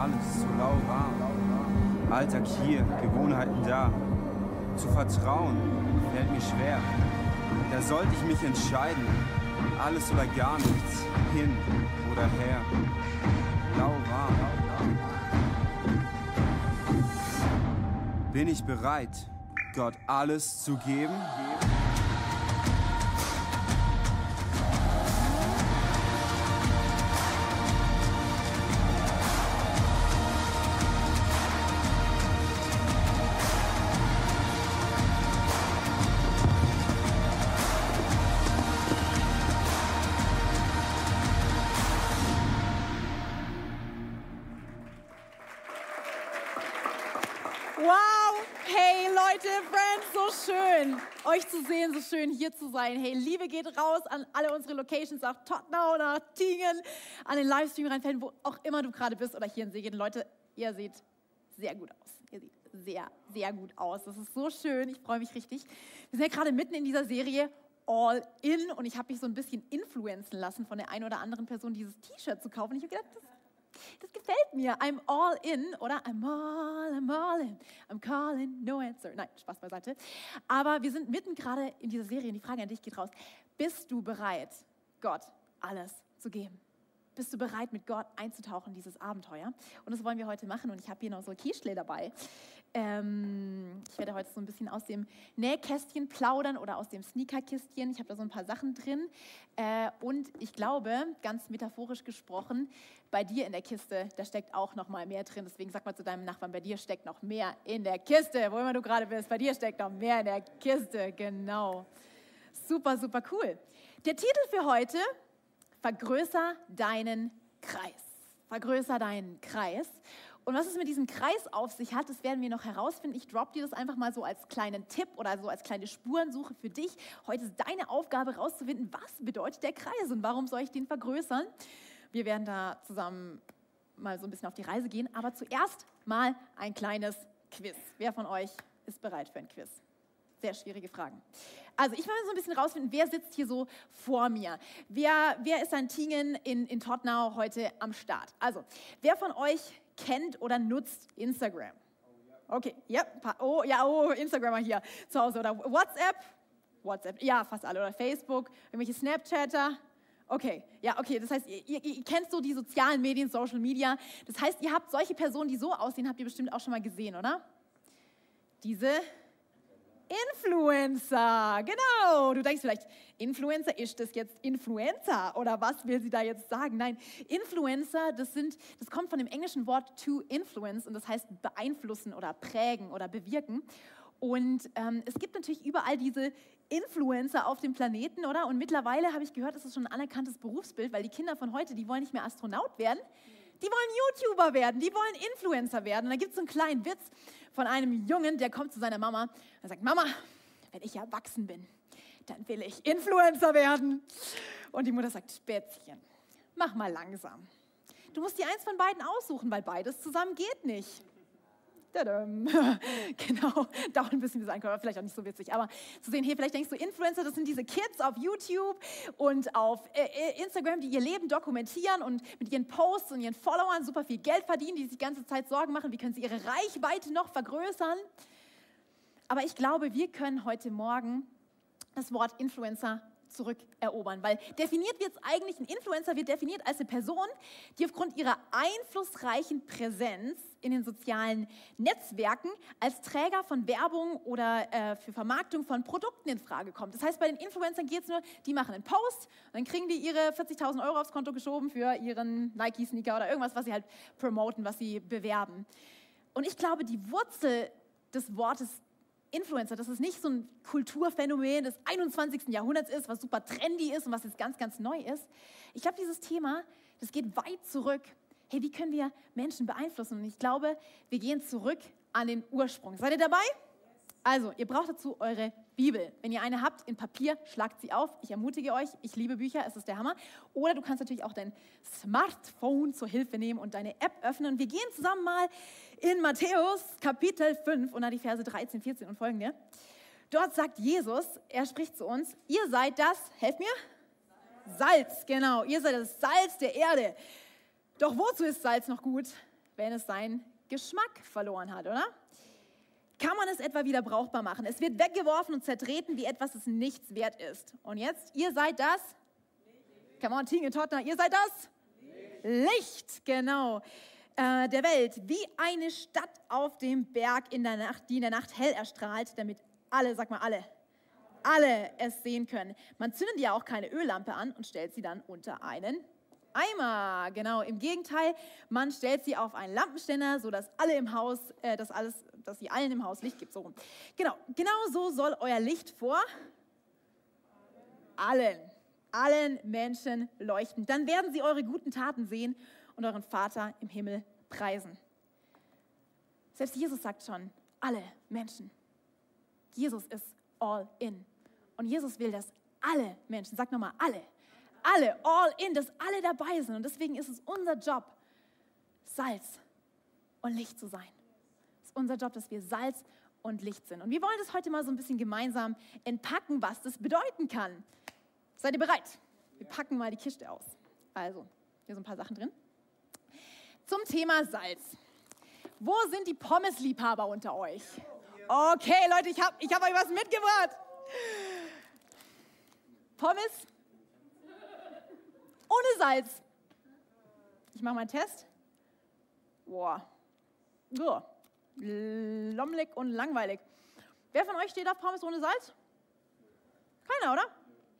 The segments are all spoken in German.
alles so lauwarm. Alltag hier, Gewohnheiten da. Zu vertrauen fällt mir schwer. Da sollte ich mich entscheiden. Alles oder gar nichts, hin oder her. Lauwarm. Bin ich bereit, Gott alles zu geben? Sehen, so schön hier zu sein. Hey, Liebe geht raus an alle unsere Locations, nach Tottenau, nach Tingen, an den Livestream reinfällen, wo auch immer du gerade bist oder hier in Segen. Leute, ihr seht sehr gut aus. Ihr seht sehr, sehr gut aus. Das ist so schön. Ich freue mich richtig. Wir sind ja gerade mitten in dieser Serie All In und ich habe mich so ein bisschen influenzen lassen von der einen oder anderen Person, dieses T-Shirt zu kaufen. Ich habe gedacht, das das gefällt mir. I'm all in oder I'm all, I'm all in. I'm calling, no answer. Nein, Spaß beiseite. Aber wir sind mitten gerade in dieser Serie und die Frage an dich geht raus. Bist du bereit, Gott alles zu geben? Bist du bereit, mit Gott einzutauchen in dieses Abenteuer? Und das wollen wir heute machen. Und ich habe hier noch so Quiche dabei. Ähm, ich werde heute so ein bisschen aus dem Nähkästchen plaudern oder aus dem Sneakerkistchen. Ich habe da so ein paar Sachen drin. Äh, und ich glaube, ganz metaphorisch gesprochen, bei dir in der Kiste, da steckt auch noch mal mehr drin. Deswegen sag mal zu deinem Nachbarn, bei dir steckt noch mehr in der Kiste. Wo immer du gerade bist, bei dir steckt noch mehr in der Kiste. Genau. Super, super cool. Der Titel für heute vergrößer deinen Kreis. Vergrößer deinen Kreis. Und was es mit diesem Kreis auf sich hat, das werden wir noch herausfinden. Ich drop dir das einfach mal so als kleinen Tipp oder so als kleine Spurensuche für dich. Heute ist deine Aufgabe herauszufinden, was bedeutet der Kreis und warum soll ich den vergrößern. Wir werden da zusammen mal so ein bisschen auf die Reise gehen. Aber zuerst mal ein kleines Quiz. Wer von euch ist bereit für ein Quiz? Sehr schwierige Fragen. Also ich will so ein bisschen rausfinden, wer sitzt hier so vor mir? Wer, wer ist an Tingen in, in Tottenau heute am Start? Also, wer von euch kennt oder nutzt Instagram? Okay, ja, oh, ja, oh, Instagrammer hier zu Hause oder WhatsApp? WhatsApp, ja, fast alle. Oder Facebook, irgendwelche Snapchatter? Okay, ja, okay. Das heißt, ihr, ihr, ihr, kennt so die sozialen Medien, Social Media. Das heißt, ihr habt solche Personen, die so aussehen, habt ihr bestimmt auch schon mal gesehen, oder? Diese Influencer, genau. Du denkst vielleicht, Influencer, ist das jetzt Influencer oder was will sie da jetzt sagen? Nein, Influencer, das, sind, das kommt von dem englischen Wort to influence und das heißt beeinflussen oder prägen oder bewirken. Und ähm, es gibt natürlich überall diese Influencer auf dem Planeten, oder? Und mittlerweile habe ich gehört, das ist schon ein anerkanntes Berufsbild, weil die Kinder von heute, die wollen nicht mehr Astronaut werden, die wollen YouTuber werden, die wollen Influencer werden. Und da gibt es so einen kleinen Witz von einem Jungen, der kommt zu seiner Mama und sagt, Mama, wenn ich erwachsen bin, dann will ich Influencer werden. Und die Mutter sagt, Spätzchen, mach mal langsam. Du musst dir eins von beiden aussuchen, weil beides zusammen geht nicht. genau, dauert ein bisschen bis Einkommen, vielleicht auch nicht so witzig. Aber zu sehen, hey, vielleicht denkst du, Influencer, das sind diese Kids auf YouTube und auf äh, äh, Instagram, die ihr Leben dokumentieren und mit ihren Posts und ihren Followern super viel Geld verdienen, die sich die ganze Zeit Sorgen machen, wie können sie ihre Reichweite noch vergrößern. Aber ich glaube, wir können heute Morgen das Wort Influencer zurückerobern. Weil definiert wird es eigentlich, ein Influencer wird definiert als eine Person, die aufgrund ihrer einflussreichen Präsenz in den sozialen Netzwerken als Träger von Werbung oder äh, für Vermarktung von Produkten in Frage kommt. Das heißt, bei den Influencern geht es nur, die machen einen Post, dann kriegen die ihre 40.000 Euro aufs Konto geschoben für ihren Nike-Sneaker oder irgendwas, was sie halt promoten, was sie bewerben. Und ich glaube, die Wurzel des Wortes Influencer, dass es nicht so ein Kulturphänomen des 21. Jahrhunderts ist, was super trendy ist und was jetzt ganz, ganz neu ist. Ich glaube, dieses Thema, das geht weit zurück. Hey, wie können wir Menschen beeinflussen? Und ich glaube, wir gehen zurück an den Ursprung. Seid ihr dabei? Also, ihr braucht dazu eure Bibel. Wenn ihr eine habt in Papier, schlagt sie auf. Ich ermutige euch, ich liebe Bücher, es ist der Hammer. Oder du kannst natürlich auch dein Smartphone zur Hilfe nehmen und deine App öffnen. Wir gehen zusammen mal in Matthäus Kapitel 5 und dann die Verse 13, 14 und folgende. Dort sagt Jesus, er spricht zu uns, ihr seid das, helft mir? Salz, genau, ihr seid das Salz der Erde. Doch wozu ist Salz noch gut, wenn es seinen Geschmack verloren hat, oder? Kann man es etwa wieder brauchbar machen? Es wird weggeworfen und zertreten, wie etwas, das nichts wert ist. Und jetzt, ihr seid das? Come on, Tinge Tottenham, ihr seid das? Licht, Licht genau äh, der Welt, wie eine Stadt auf dem Berg in der Nacht, die in der Nacht hell erstrahlt, damit alle, sag mal alle, alle es sehen können. Man zündet ja auch keine Öllampe an und stellt sie dann unter einen Eimer. Genau, im Gegenteil, man stellt sie auf einen Lampenständer, sodass alle im Haus, äh, dass alles, dass sie allen im Haus Licht gibt. So rum. Genau, genau so soll euer Licht vor allen, allen Menschen leuchten. Dann werden sie eure guten Taten sehen und euren Vater im Himmel preisen. Selbst Jesus sagt schon, alle Menschen. Jesus ist all in. Und Jesus will, dass alle Menschen, sag nochmal alle, alle, all in, dass alle dabei sind. Und deswegen ist es unser Job, Salz und Licht zu sein. Es ist unser Job, dass wir Salz und Licht sind. Und wir wollen das heute mal so ein bisschen gemeinsam entpacken, was das bedeuten kann. Seid ihr bereit? Wir packen mal die Kiste aus. Also, hier sind ein paar Sachen drin. Zum Thema Salz. Wo sind die Pommesliebhaber unter euch? Okay, Leute, ich habe ich hab euch was mitgebracht. Pommes ohne Salz. Ich mache mal einen Test. Boah. So. Lommelig und langweilig. Wer von euch steht auf Pommes ohne Salz? Keiner, oder?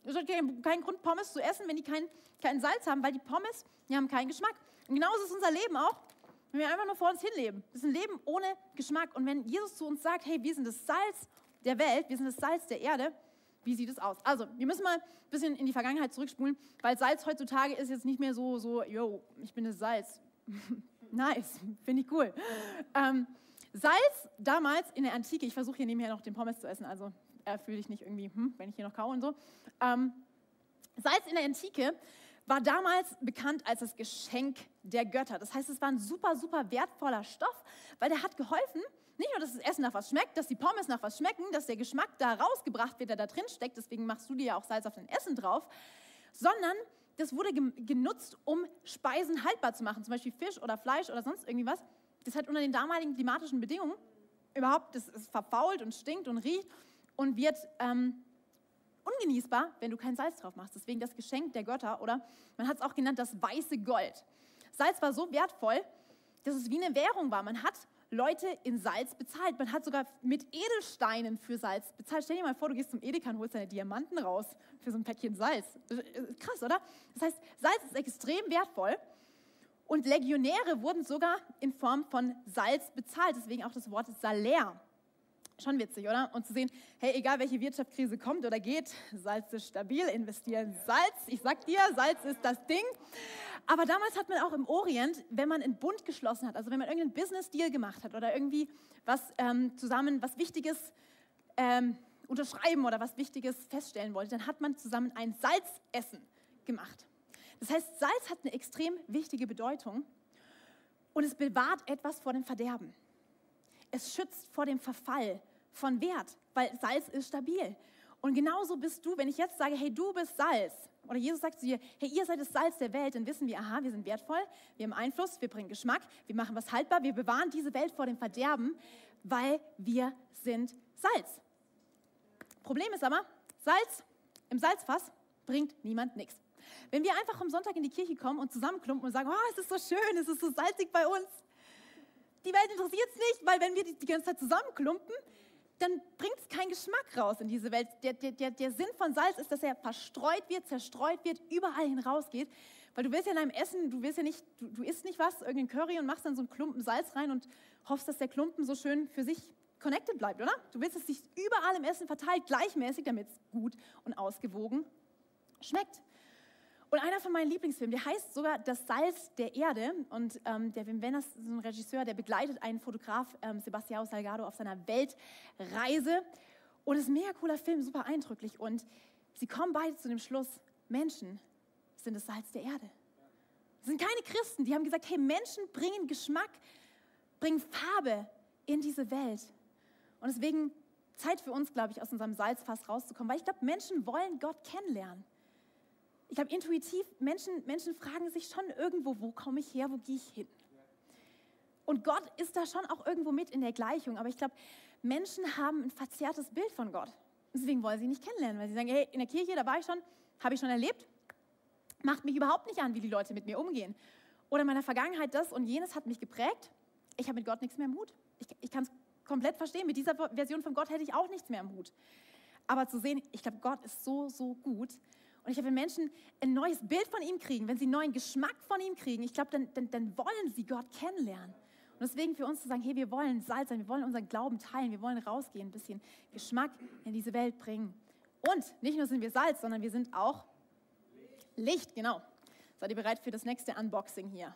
Es hat keinen, Grund, Pommes zu essen, wenn die kein, kein Salz haben, weil die Pommes, die haben keinen Geschmack. Und genauso ist unser Leben auch, wenn wir einfach nur vor uns hinleben. Das ist ein Leben ohne Geschmack. Und wenn Jesus zu uns sagt, hey, wir sind das Salz der Welt, wir sind das Salz der Erde, wie sieht es aus? Also, wir müssen mal ein bisschen in die Vergangenheit zurückspulen, weil Salz heutzutage ist jetzt nicht mehr so, so, yo, ich bin das Salz. nice, finde ich cool. Ähm, Salz damals in der Antike, ich versuche hier nebenher noch den Pommes zu essen, also äh, fühle ich nicht irgendwie, hm, wenn ich hier noch kaue und so. Ähm, Salz in der Antike war damals bekannt als das Geschenk der Götter. Das heißt, es war ein super, super wertvoller Stoff, weil der hat geholfen, nicht nur, dass das Essen nach was schmeckt, dass die Pommes nach was schmecken, dass der Geschmack da rausgebracht wird, der da drin steckt, deswegen machst du dir ja auch Salz auf dein Essen drauf, sondern das wurde genutzt, um Speisen haltbar zu machen, zum Beispiel Fisch oder Fleisch oder sonst irgendwie was. Das hat unter den damaligen klimatischen Bedingungen überhaupt, das ist verfault und stinkt und riecht und wird ähm, ungenießbar, wenn du kein Salz drauf machst. Deswegen das Geschenk der Götter oder man hat es auch genannt das weiße Gold. Salz war so wertvoll, dass es wie eine Währung war. Man hat Leute in Salz bezahlt. Man hat sogar mit Edelsteinen für Salz bezahlt. Stell dir mal vor, du gehst zum Edeka und holst deine Diamanten raus für so ein Päckchen Salz. Krass, oder? Das heißt, Salz ist extrem wertvoll. Und Legionäre wurden sogar in Form von Salz bezahlt. Deswegen auch das Wort Salär. Schon witzig, oder? Und zu sehen, hey, egal welche Wirtschaftskrise kommt oder geht, Salz ist stabil, investieren Salz. Ich sag dir, Salz ist das Ding. Aber damals hat man auch im Orient, wenn man einen Bund geschlossen hat, also wenn man irgendeinen Business-Deal gemacht hat oder irgendwie was ähm, zusammen, was Wichtiges ähm, unterschreiben oder was Wichtiges feststellen wollte, dann hat man zusammen ein Salzessen gemacht. Das heißt, Salz hat eine extrem wichtige Bedeutung und es bewahrt etwas vor dem Verderben. Es schützt vor dem Verfall von Wert, weil Salz ist stabil. Und genauso bist du, wenn ich jetzt sage, hey, du bist Salz, oder Jesus sagt zu dir, hey, ihr seid das Salz der Welt, dann wissen wir, aha, wir sind wertvoll, wir haben Einfluss, wir bringen Geschmack, wir machen was haltbar, wir bewahren diese Welt vor dem Verderben, weil wir sind Salz. Problem ist aber, Salz im Salzfass bringt niemand nichts. Wenn wir einfach am Sonntag in die Kirche kommen und zusammenklumpen und sagen, oh, es ist so schön, es ist so salzig bei uns, die Welt interessiert es nicht, weil wenn wir die, ganze Zeit zusammenklumpen, dann bringt es keinen Geschmack raus in diese Welt. Der, der, der Sinn von Salz ist, dass er verstreut wird, zerstreut wird, überall hinausgeht. Weil du willst ja in deinem Essen, du willst ja nicht, du, du isst nicht was, irgendein Curry und machst dann so einen Klumpen Salz rein und hoffst, dass der Klumpen so schön für sich connected bleibt, oder? Du willst, dass sich überall im Essen verteilt, gleichmäßig, damit es gut und ausgewogen schmeckt. Und einer von meinen Lieblingsfilmen, der heißt sogar Das Salz der Erde. Und ähm, der Wim Wenders, so ein Regisseur, der begleitet einen Fotograf, ähm, Sebastião Salgado, auf seiner Weltreise. Und es ist ein mega cooler Film, super eindrücklich. Und sie kommen beide zu dem Schluss, Menschen sind das Salz der Erde. Das sind keine Christen, die haben gesagt, hey, Menschen bringen Geschmack, bringen Farbe in diese Welt. Und deswegen Zeit für uns, glaube ich, aus unserem Salzfass rauszukommen, weil ich glaube, Menschen wollen Gott kennenlernen ich glaube, intuitiv, Menschen, Menschen fragen sich schon irgendwo, wo komme ich her, wo gehe ich hin? Und Gott ist da schon auch irgendwo mit in der Gleichung. Aber ich glaube, Menschen haben ein verzerrtes Bild von Gott. Deswegen wollen sie ihn nicht kennenlernen, weil sie sagen, hey, in der Kirche, da war ich schon, habe ich schon erlebt, macht mich überhaupt nicht an, wie die Leute mit mir umgehen. Oder in meiner Vergangenheit das und jenes hat mich geprägt. Ich habe mit Gott nichts mehr im Hut. Ich, ich kann es komplett verstehen. Mit dieser Version von Gott hätte ich auch nichts mehr im Hut. Aber zu sehen, ich glaube, Gott ist so, so gut. Und ich glaube, wenn Menschen ein neues Bild von ihm kriegen, wenn sie einen neuen Geschmack von ihm kriegen, ich glaube, dann, dann, dann wollen sie Gott kennenlernen. Und deswegen für uns zu sagen, hey, wir wollen Salz sein, wir wollen unseren Glauben teilen, wir wollen rausgehen, ein bisschen Geschmack in diese Welt bringen. Und nicht nur sind wir Salz, sondern wir sind auch Licht, genau. Seid ihr bereit für das nächste Unboxing hier?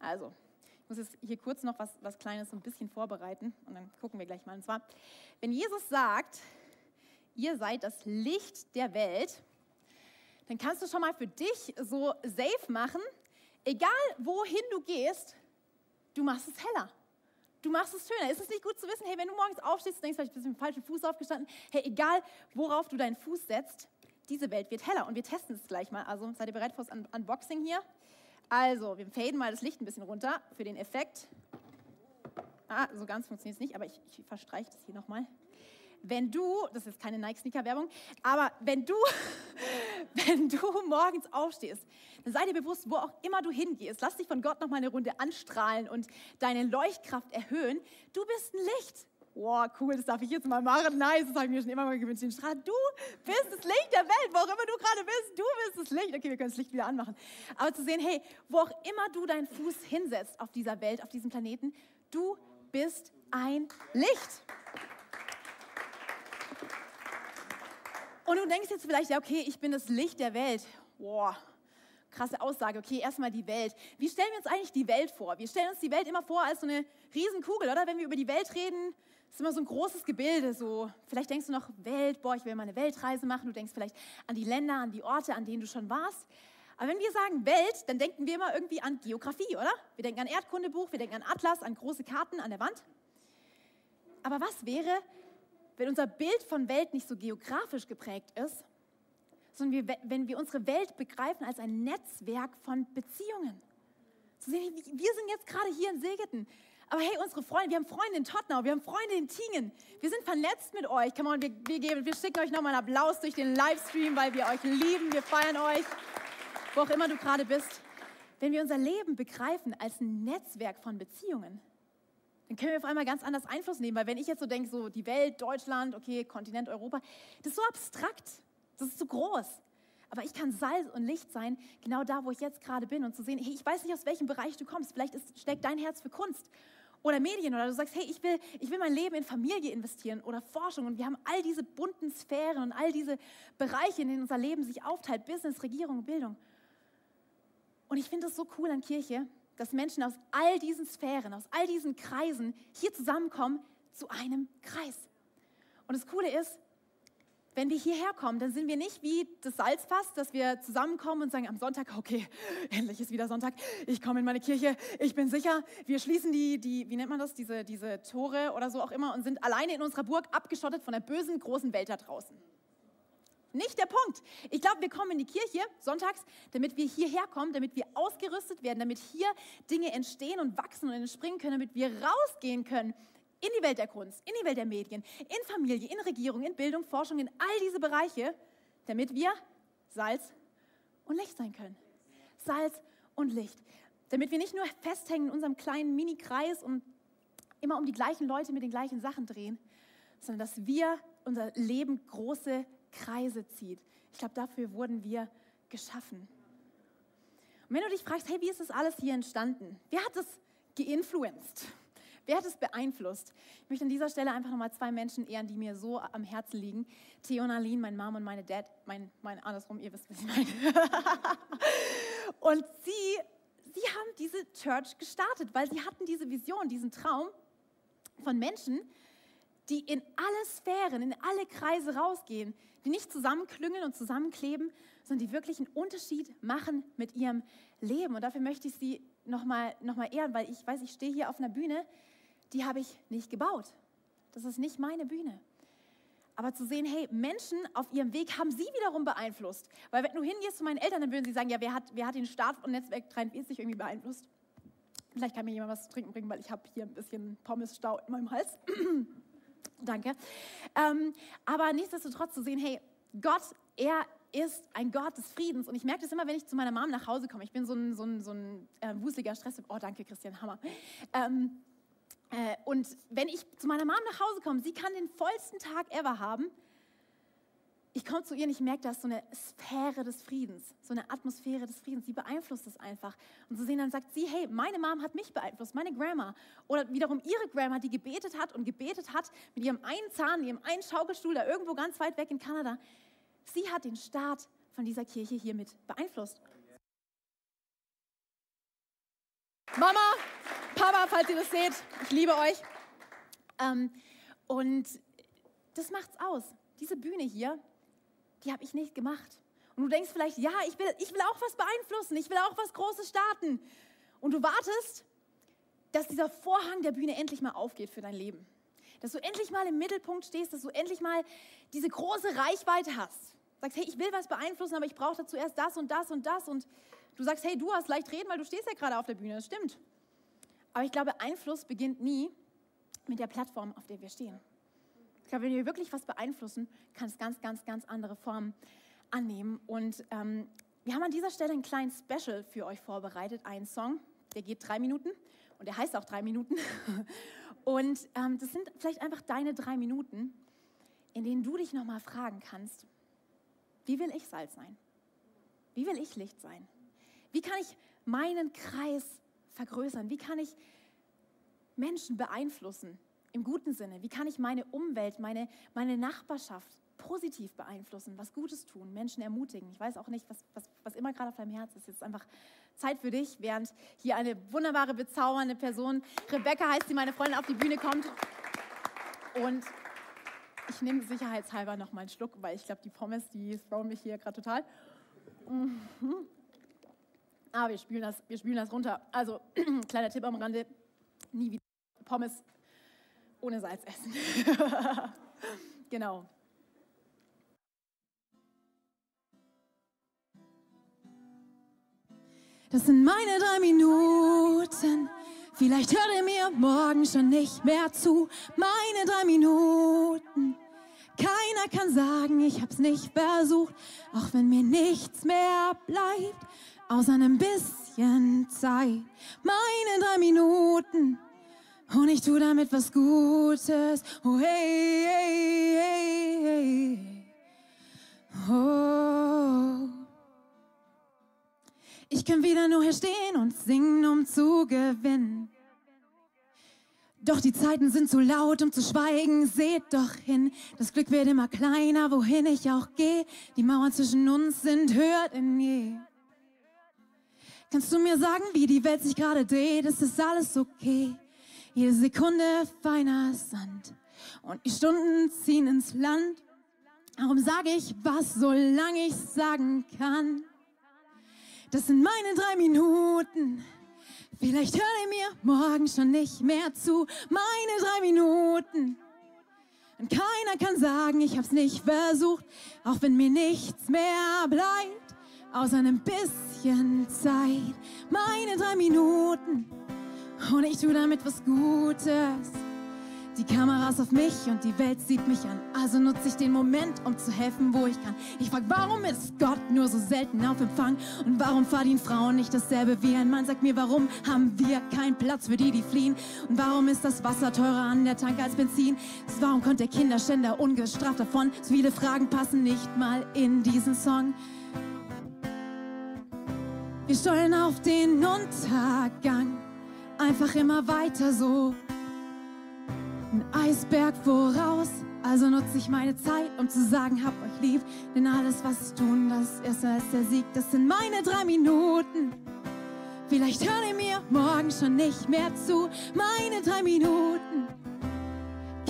Also, ich muss jetzt hier kurz noch was, was Kleines so ein bisschen vorbereiten und dann gucken wir gleich mal. Und zwar, wenn Jesus sagt, ihr seid das Licht der Welt, dann kannst du schon mal für dich so safe machen, egal wohin du gehst, du machst es heller. Du machst es schöner. Ist es nicht gut zu wissen, hey, wenn du morgens aufstehst, denkst, vielleicht bist du mit dem falschen Fuß aufgestanden, hey, egal worauf du deinen Fuß setzt, diese Welt wird heller. Und wir testen es gleich mal. Also seid ihr bereit fürs Un Unboxing hier? Also, wir faden mal das Licht ein bisschen runter für den Effekt. Ah, so ganz funktioniert es nicht, aber ich, ich verstreiche das hier nochmal. Wenn du, das ist keine Nike-Sneaker-Werbung, aber wenn du, wenn du morgens aufstehst, dann sei dir bewusst, wo auch immer du hingehst, lass dich von Gott nochmal eine Runde anstrahlen und deine Leuchtkraft erhöhen. Du bist ein Licht wow, cool, das darf ich jetzt mal machen. Nice, das habe ich mir schon immer mal gewünscht. Den Strahl, du bist das Licht der Welt, wo auch immer du gerade bist, du bist das Licht. Okay, wir können das Licht wieder anmachen. Aber zu sehen, hey, wo auch immer du deinen Fuß hinsetzt auf dieser Welt, auf diesem Planeten, du bist ein Licht. Und du denkst jetzt vielleicht, ja, okay, ich bin das Licht der Welt. Wow, krasse Aussage. Okay, erstmal die Welt. Wie stellen wir uns eigentlich die Welt vor? Wir stellen uns die Welt immer vor als so eine Riesenkugel, oder? Wenn wir über die Welt reden, ist immer so ein großes Gebilde. So, vielleicht denkst du noch Welt, boah, ich will mal eine Weltreise machen. Du denkst vielleicht an die Länder, an die Orte, an denen du schon warst. Aber wenn wir sagen Welt, dann denken wir immer irgendwie an Geografie, oder? Wir denken an Erdkundebuch, wir denken an Atlas, an große Karten an der Wand. Aber was wäre, wenn unser Bild von Welt nicht so geografisch geprägt ist, sondern wir, wenn wir unsere Welt begreifen als ein Netzwerk von Beziehungen? wir sind jetzt gerade hier in Segeten. Aber hey, unsere Freunde, wir haben Freunde in Tottenau, wir haben Freunde in Tingen. Wir sind vernetzt mit euch. Come on, wir, wir, geben, wir schicken euch nochmal einen Applaus durch den Livestream, weil wir euch lieben. Wir feiern euch, wo auch immer du gerade bist. Wenn wir unser Leben begreifen als ein Netzwerk von Beziehungen, dann können wir auf einmal ganz anders Einfluss nehmen. Weil wenn ich jetzt so denke, so die Welt, Deutschland, okay, Kontinent Europa, das ist so abstrakt, das ist zu groß. Aber ich kann Salz und Licht sein, genau da, wo ich jetzt gerade bin und zu sehen, hey, ich weiß nicht, aus welchem Bereich du kommst. Vielleicht ist, steckt dein Herz für Kunst oder Medien oder du sagst, hey, ich will, ich will mein Leben in Familie investieren oder Forschung und wir haben all diese bunten Sphären und all diese Bereiche, in denen unser Leben sich aufteilt, Business, Regierung, Bildung. Und ich finde es so cool an Kirche, dass Menschen aus all diesen Sphären, aus all diesen Kreisen hier zusammenkommen zu einem Kreis. Und das Coole ist, wenn wir hierher kommen, dann sind wir nicht wie das Salzfass, dass wir zusammenkommen und sagen am Sonntag, okay, endlich ist wieder Sonntag, ich komme in meine Kirche, ich bin sicher, wir schließen die, die wie nennt man das, diese, diese Tore oder so auch immer und sind alleine in unserer Burg abgeschottet von der bösen großen Welt da draußen. Nicht der Punkt. Ich glaube, wir kommen in die Kirche sonntags, damit wir hierher kommen, damit wir ausgerüstet werden, damit hier Dinge entstehen und wachsen und entspringen können, damit wir rausgehen können in die Welt der Kunst, in die Welt der Medien, in Familie, in Regierung, in Bildung, Forschung, in all diese Bereiche, damit wir Salz und Licht sein können. Salz und Licht. Damit wir nicht nur festhängen in unserem kleinen Mini-Kreis und immer um die gleichen Leute mit den gleichen Sachen drehen, sondern dass wir unser Leben große Kreise zieht. Ich glaube, dafür wurden wir geschaffen. Und wenn du dich fragst, hey, wie ist das alles hier entstanden? Wer hat das geinfluenced? Wer hat es beeinflusst? Ich möchte an dieser Stelle einfach nochmal zwei Menschen ehren, die mir so am Herzen liegen. Theo und Aline, mein Mom und meine Dad, mein, mein andersrum, ihr wisst, was ich meine. und sie, sie haben diese Church gestartet, weil sie hatten diese Vision, diesen Traum von Menschen, die in alle Sphären, in alle Kreise rausgehen, die nicht zusammenklüngeln und zusammenkleben, sondern die wirklich einen Unterschied machen mit ihrem Leben. Und dafür möchte ich sie nochmal noch mal ehren, weil ich weiß, ich stehe hier auf einer Bühne, die habe ich nicht gebaut. Das ist nicht meine Bühne. Aber zu sehen, hey, Menschen auf ihrem Weg haben sie wiederum beeinflusst. Weil wenn du hingehst zu meinen Eltern, dann würden sie sagen, ja, wer hat, wer hat den Start von Netzwerk 43 irgendwie beeinflusst? Vielleicht kann mir jemand was zu trinken bringen, weil ich habe hier ein bisschen Pommesstau in meinem Hals. Danke. Ähm, aber nichtsdestotrotz zu sehen, hey, Gott, er ist ein Gott des Friedens. Und ich merke das immer, wenn ich zu meiner Mom nach Hause komme. Ich bin so ein, so ein, so ein äh, wuseliger Stress. Oh, danke, Christian, Hammer. Ähm, äh, und wenn ich zu meiner Mom nach Hause komme, sie kann den vollsten Tag ever haben. Ich komme zu ihr und ich merke, da ist so eine Sphäre des Friedens, so eine Atmosphäre des Friedens. Sie beeinflusst es einfach. Und zu sehen, dann sagt sie, hey, meine Mom hat mich beeinflusst, meine Grandma. Oder wiederum ihre Grandma, die gebetet hat und gebetet hat mit ihrem einen Zahn, ihrem einen Schaukelstuhl, da irgendwo ganz weit weg in Kanada. Sie hat den Start von dieser Kirche hiermit beeinflusst. Mama, Papa, falls ihr das seht, ich liebe euch. Ähm, und das macht's aus. Diese Bühne hier, die habe ich nicht gemacht. Und du denkst vielleicht, ja, ich will, ich will auch was beeinflussen, ich will auch was Großes starten. Und du wartest, dass dieser Vorhang der Bühne endlich mal aufgeht für dein Leben. Dass du endlich mal im Mittelpunkt stehst, dass du endlich mal diese große Reichweite hast. Sagst, hey, ich will was beeinflussen, aber ich brauche dazu erst das und das und das. Und du sagst, hey, du hast leicht reden, weil du stehst ja gerade auf der Bühne. Das stimmt. Aber ich glaube, Einfluss beginnt nie mit der Plattform, auf der wir stehen. Ich glaube, wenn wir wirklich was beeinflussen, kann es ganz, ganz, ganz andere Formen annehmen. Und ähm, wir haben an dieser Stelle einen kleinen Special für euch vorbereitet, einen Song, der geht drei Minuten und der heißt auch drei Minuten. Und ähm, das sind vielleicht einfach deine drei Minuten, in denen du dich nochmal fragen kannst, wie will ich Salz sein? Wie will ich Licht sein? Wie kann ich meinen Kreis vergrößern? Wie kann ich Menschen beeinflussen im guten Sinne? Wie kann ich meine Umwelt, meine, meine Nachbarschaft positiv beeinflussen, was Gutes tun, Menschen ermutigen? Ich weiß auch nicht, was, was, was immer gerade auf deinem Herz ist. Jetzt einfach Zeit für dich, während hier eine wunderbare, bezaubernde Person, Rebecca heißt sie, meine Freundin, auf die Bühne kommt. Und ich nehme sicherheitshalber noch mal einen Schluck, weil ich glaube, die Pommes, die throwen mich hier gerade total. Mhm. Aber wir spülen, das, wir spülen das runter. Also, kleiner Tipp am Rande, nie wieder Pommes ohne Salz essen. genau. Das sind meine drei Minuten. Vielleicht hört ihr mir morgen schon nicht mehr zu. Meine drei Minuten. Keiner kann sagen, ich hab's nicht versucht, auch wenn mir nichts mehr bleibt, außer einem bisschen Zeit. Meine drei Minuten. Und ich tu damit was Gutes. Oh, hey, hey, hey, hey. Oh. Ich kann wieder nur hier stehen und singen, um zu gewinnen. Doch die Zeiten sind zu laut, um zu schweigen. Seht doch hin, das Glück wird immer kleiner, wohin ich auch gehe. Die Mauern zwischen uns sind höher denn je. Kannst du mir sagen, wie die Welt sich gerade dreht? Ist das alles okay? Jede Sekunde feiner Sand und die Stunden ziehen ins Land. Warum sage ich was, solange ich sagen kann? Das sind meine drei Minuten. Vielleicht hört ihr mir morgen schon nicht mehr zu. Meine drei Minuten. Und keiner kann sagen, ich hab's nicht versucht, auch wenn mir nichts mehr bleibt, außer einem bisschen Zeit. Meine drei Minuten. Und ich tu damit was Gutes. Die Kamera ist auf mich und die Welt sieht mich an. Also nutze ich den Moment, um zu helfen, wo ich kann. Ich frag, warum ist Gott nur so selten auf Empfang? Und warum verdienen Frauen nicht dasselbe wie ein Mann? Sag mir, warum haben wir keinen Platz für die, die fliehen? Und warum ist das Wasser teurer an der Tank als Benzin? Warum kommt der Kinderständer ungestraft davon? So viele Fragen passen nicht mal in diesen Song. Wir steuern auf den Untergang, einfach immer weiter so ein Eisberg voraus. Also nutze ich meine Zeit, um zu sagen, hab euch lieb. Denn alles, was ich tun, das ist als der Sieg. Das sind meine drei Minuten. Vielleicht hört ihr mir morgen schon nicht mehr zu. Meine drei Minuten.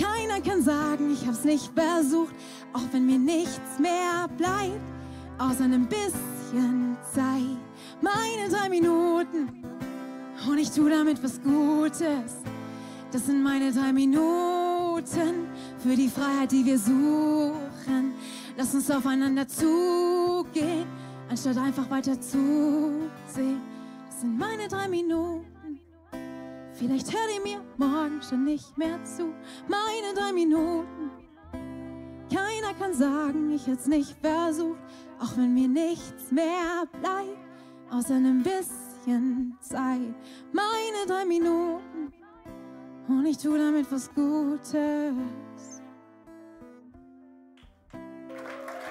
Keiner kann sagen, ich hab's nicht versucht. Auch wenn mir nichts mehr bleibt, außer einem bisschen Zeit. Meine drei Minuten. Und ich tu damit was Gutes. Das sind meine drei Minuten für die Freiheit, die wir suchen. Lass uns aufeinander zugehen, anstatt einfach weiter zusehen. Das sind meine drei Minuten. Vielleicht hört ihr mir morgen schon nicht mehr zu. Meine drei Minuten. Keiner kann sagen, ich hätte es nicht versucht, auch wenn mir nichts mehr bleibt, außer einem bisschen Zeit. Meine drei Minuten und ich tue damit was Gutes.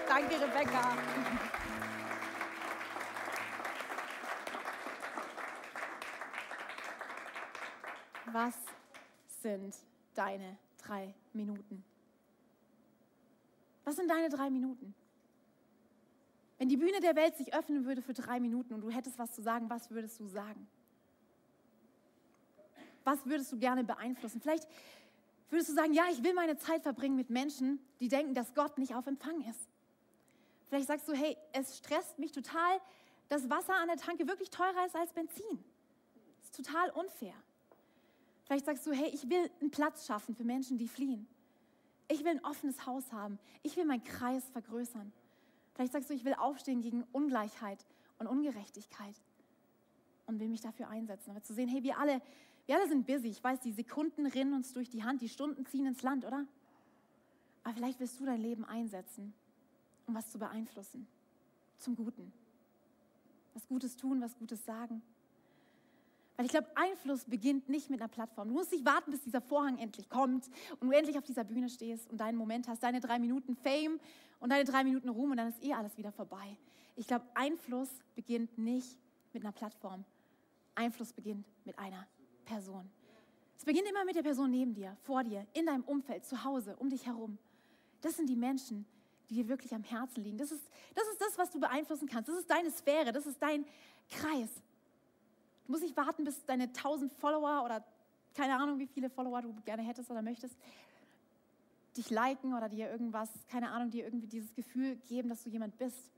Danke, Rebecca. Was sind deine drei Minuten? Was sind deine drei Minuten? Wenn die Bühne der Welt sich öffnen würde für drei Minuten und du hättest was zu sagen, was würdest du sagen? Was würdest du gerne beeinflussen? Vielleicht würdest du sagen, ja, ich will meine Zeit verbringen mit Menschen, die denken, dass Gott nicht auf Empfang ist. Vielleicht sagst du, hey, es stresst mich total, dass Wasser an der Tanke wirklich teurer ist als Benzin. Das ist total unfair. Vielleicht sagst du, hey, ich will einen Platz schaffen für Menschen, die fliehen. Ich will ein offenes Haus haben. Ich will meinen Kreis vergrößern. Vielleicht sagst du, ich will aufstehen gegen Ungleichheit und Ungerechtigkeit und will mich dafür einsetzen. Aber zu sehen, hey, wir alle, wir alle sind busy. Ich weiß, die Sekunden rinnen uns durch die Hand, die Stunden ziehen ins Land, oder? Aber vielleicht willst du dein Leben einsetzen, um was zu beeinflussen. Zum Guten. Was Gutes tun, was Gutes sagen. Weil ich glaube, Einfluss beginnt nicht mit einer Plattform. Du musst nicht warten, bis dieser Vorhang endlich kommt und du endlich auf dieser Bühne stehst und deinen Moment hast, deine drei Minuten Fame und deine drei Minuten Ruhm und dann ist eh alles wieder vorbei. Ich glaube, Einfluss beginnt nicht mit einer Plattform. Einfluss beginnt mit einer Person. Es beginnt immer mit der Person neben dir, vor dir, in deinem Umfeld, zu Hause, um dich herum. Das sind die Menschen, die dir wirklich am Herzen liegen. Das ist, das ist das, was du beeinflussen kannst. Das ist deine Sphäre, das ist dein Kreis. Du musst nicht warten, bis deine 1000 Follower oder keine Ahnung, wie viele Follower du gerne hättest oder möchtest, dich liken oder dir irgendwas, keine Ahnung, dir irgendwie dieses Gefühl geben, dass du jemand bist,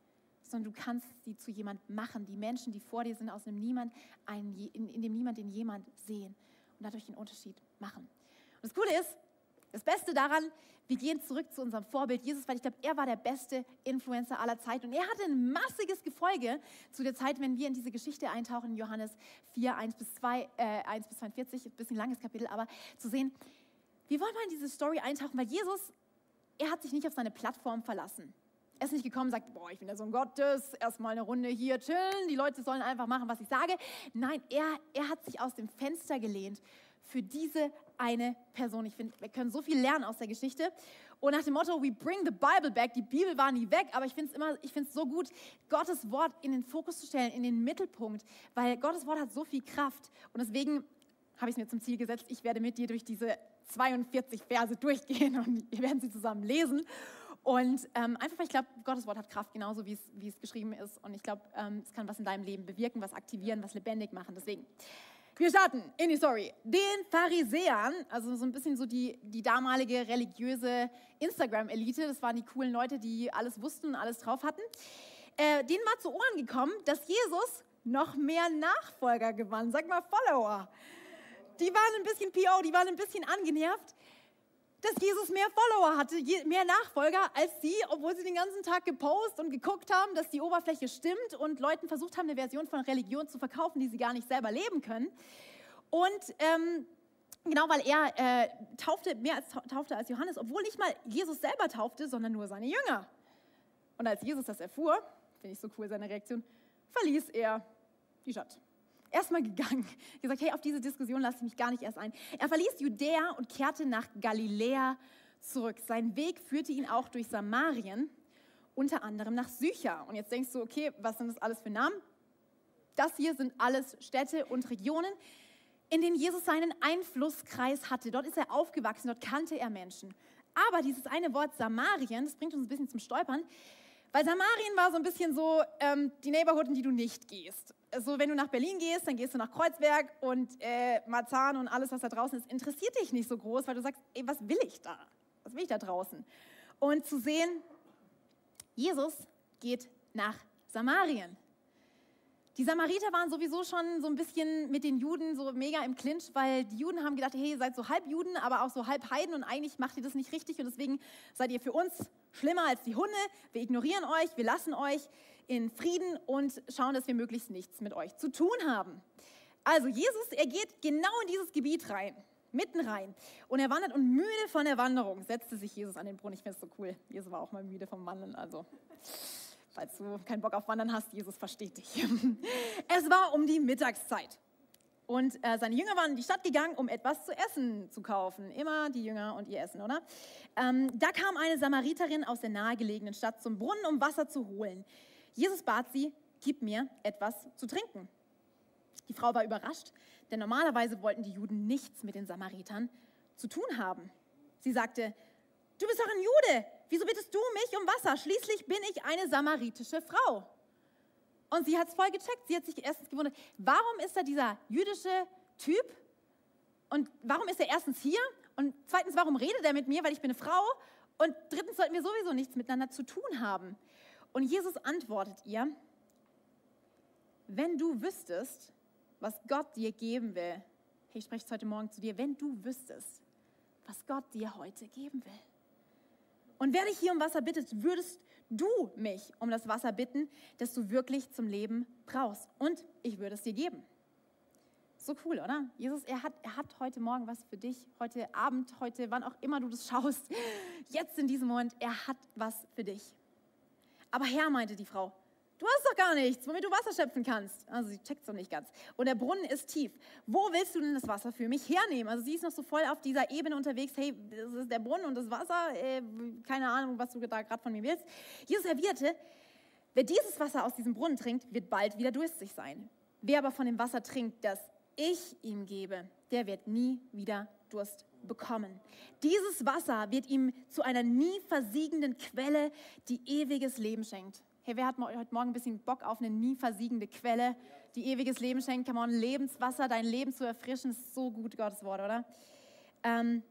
sondern du kannst sie zu jemand machen. Die Menschen, die vor dir sind, aus einem Niemand, einen, in, in dem Niemand den jemand sehen und dadurch den Unterschied machen. Und das Coole ist, das Beste daran, wir gehen zurück zu unserem Vorbild Jesus, weil ich glaube, er war der beste Influencer aller Zeiten und er hatte ein massiges Gefolge zu der Zeit, wenn wir in diese Geschichte eintauchen, in Johannes 4, 1 bis 2, äh, 1 bis 42, ein bisschen langes Kapitel, aber zu sehen, wir wollen mal in diese Story eintauchen, weil Jesus, er hat sich nicht auf seine Plattform verlassen. Er ist nicht gekommen und sagt, boah, ich bin der Sohn Gottes, erstmal eine Runde hier chillen, die Leute sollen einfach machen, was ich sage. Nein, er, er hat sich aus dem Fenster gelehnt für diese eine Person. Ich finde, wir können so viel lernen aus der Geschichte. Und nach dem Motto, we bring the Bible back, die Bibel war nie weg, aber ich finde es immer, ich finde es so gut, Gottes Wort in den Fokus zu stellen, in den Mittelpunkt, weil Gottes Wort hat so viel Kraft. Und deswegen habe ich es mir zum Ziel gesetzt, ich werde mit dir durch diese 42 Verse durchgehen und wir werden sie zusammen lesen. Und ähm, einfach, weil ich glaube, Gottes Wort hat Kraft, genauso wie es, geschrieben ist. Und ich glaube, ähm, es kann was in deinem Leben bewirken, was aktivieren, was lebendig machen. Deswegen wir starten in die Story. Den Pharisäern, also so ein bisschen so die, die damalige religiöse Instagram-Elite, das waren die coolen Leute, die alles wussten und alles drauf hatten, äh, denen war zu Ohren gekommen, dass Jesus noch mehr Nachfolger gewann. Sag mal Follower. Die waren ein bisschen PO, die waren ein bisschen angenervt, dass Jesus mehr Follower hatte, mehr Nachfolger als sie, obwohl sie den ganzen Tag gepostet und geguckt haben, dass die Oberfläche stimmt und Leuten versucht haben, eine Version von Religion zu verkaufen, die sie gar nicht selber leben können. Und ähm, genau, weil er äh, taufte mehr als taufte als Johannes, obwohl nicht mal Jesus selber taufte, sondern nur seine Jünger. Und als Jesus das erfuhr, finde ich so cool seine Reaktion, verließ er die Stadt erstmal gegangen. Gesagt, hey, auf diese Diskussion lasse ich mich gar nicht erst ein. Er verließ Judäa und kehrte nach Galiläa zurück. Sein Weg führte ihn auch durch Samarien, unter anderem nach Sychar. Und jetzt denkst du, okay, was sind das alles für Namen? Das hier sind alles Städte und Regionen, in denen Jesus seinen Einflusskreis hatte. Dort ist er aufgewachsen, dort kannte er Menschen. Aber dieses eine Wort Samarien, das bringt uns ein bisschen zum Stolpern, weil Samarien war so ein bisschen so ähm, die Neighborhood, in die du nicht gehst so wenn du nach Berlin gehst, dann gehst du nach Kreuzberg und äh, Marzahn und alles, was da draußen ist, interessiert dich nicht so groß, weil du sagst, ey, was will ich da? Was will ich da draußen? Und zu sehen, Jesus geht nach Samarien. Die Samariter waren sowieso schon so ein bisschen mit den Juden so mega im Clinch, weil die Juden haben gedacht, hey, ihr seid so halb Juden, aber auch so halb Heiden und eigentlich macht ihr das nicht richtig und deswegen seid ihr für uns schlimmer als die Hunde. Wir ignorieren euch, wir lassen euch in Frieden und schauen, dass wir möglichst nichts mit euch zu tun haben. Also Jesus, er geht genau in dieses Gebiet rein, mitten rein. Und er wandert und müde von der Wanderung setzte sich Jesus an den Brunnen. Ich finde es so cool. Jesus war auch mal müde vom Wandern, also falls du keinen Bock auf Wandern hast, Jesus versteht dich. Es war um die Mittagszeit. Und äh, seine Jünger waren in die Stadt gegangen, um etwas zu essen zu kaufen. Immer die Jünger und ihr Essen, oder? Ähm, da kam eine Samariterin aus der nahegelegenen Stadt zum Brunnen, um Wasser zu holen. Jesus bat sie, gib mir etwas zu trinken. Die Frau war überrascht, denn normalerweise wollten die Juden nichts mit den Samaritern zu tun haben. Sie sagte, du bist doch ein Jude, wieso bittest du mich um Wasser? Schließlich bin ich eine samaritische Frau. Und sie hat es voll gecheckt. Sie hat sich erstens gewundert, warum ist da dieser jüdische Typ? Und warum ist er erstens hier? Und zweitens, warum redet er mit mir? Weil ich bin eine Frau. Und drittens sollten wir sowieso nichts miteinander zu tun haben. Und Jesus antwortet ihr, wenn du wüsstest, was Gott dir geben will, ich spreche es heute Morgen zu dir, wenn du wüsstest, was Gott dir heute geben will. Und wer dich hier um Wasser bittet, würdest du mich um das Wasser bitten, das du wirklich zum Leben brauchst. Und ich würde es dir geben. So cool, oder? Jesus, er hat, er hat heute Morgen was für dich, heute Abend, heute, wann auch immer du das schaust, jetzt in diesem Moment, er hat was für dich. Aber Herr, meinte die Frau, Du hast doch gar nichts, womit du Wasser schöpfen kannst. Also sie checkt es noch nicht ganz. Und der Brunnen ist tief. Wo willst du denn das Wasser für mich hernehmen? Also sie ist noch so voll auf dieser Ebene unterwegs. Hey, das ist der Brunnen und das Wasser. Äh, keine Ahnung, was du da gerade von mir willst. Jesus erwiderte, wer dieses Wasser aus diesem Brunnen trinkt, wird bald wieder durstig sein. Wer aber von dem Wasser trinkt, das ich ihm gebe, der wird nie wieder Durst bekommen. Dieses Wasser wird ihm zu einer nie versiegenden Quelle, die ewiges Leben schenkt. Hey, wer hat heute Morgen ein bisschen Bock auf eine nie versiegende Quelle, die ewiges Leben schenkt? Come on, Lebenswasser, dein Leben zu erfrischen, ist so gut, Gottes Wort, oder? Ähm,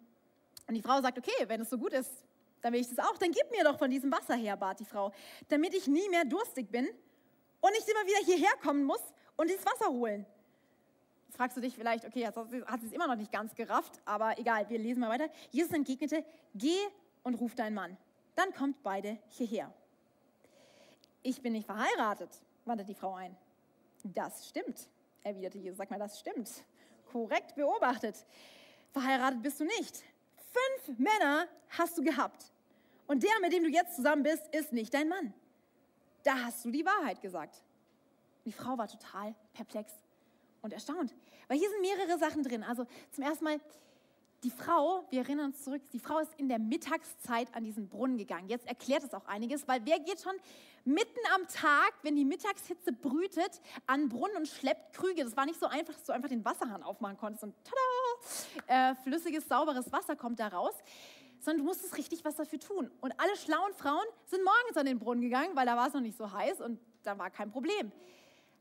und die Frau sagt, okay, wenn es so gut ist, dann will ich das auch. Dann gib mir doch von diesem Wasser her, bat die Frau, damit ich nie mehr durstig bin und nicht immer wieder hierher kommen muss und dieses Wasser holen. Fragst du dich vielleicht, okay, jetzt hat sie es immer noch nicht ganz gerafft, aber egal, wir lesen mal weiter. Jesus entgegnete, geh und ruf deinen Mann. Dann kommt beide hierher ich bin nicht verheiratet, wandte die Frau ein. Das stimmt, erwiderte Jesus. Sag mal, das stimmt. Korrekt beobachtet. Verheiratet bist du nicht. Fünf Männer hast du gehabt. Und der, mit dem du jetzt zusammen bist, ist nicht dein Mann. Da hast du die Wahrheit gesagt. Die Frau war total perplex und erstaunt, weil hier sind mehrere Sachen drin. Also zum ersten Mal, die Frau, wir erinnern uns zurück, die Frau ist in der Mittagszeit an diesen Brunnen gegangen. Jetzt erklärt es auch einiges, weil wer geht schon mitten am Tag, wenn die Mittagshitze brütet, an Brunnen und schleppt Krüge? Das war nicht so einfach, dass du einfach den Wasserhahn aufmachen konntest und tada, äh, flüssiges, sauberes Wasser kommt da raus. Sondern du musstest richtig was dafür tun. Und alle schlauen Frauen sind morgens an den Brunnen gegangen, weil da war es noch nicht so heiß und da war kein Problem.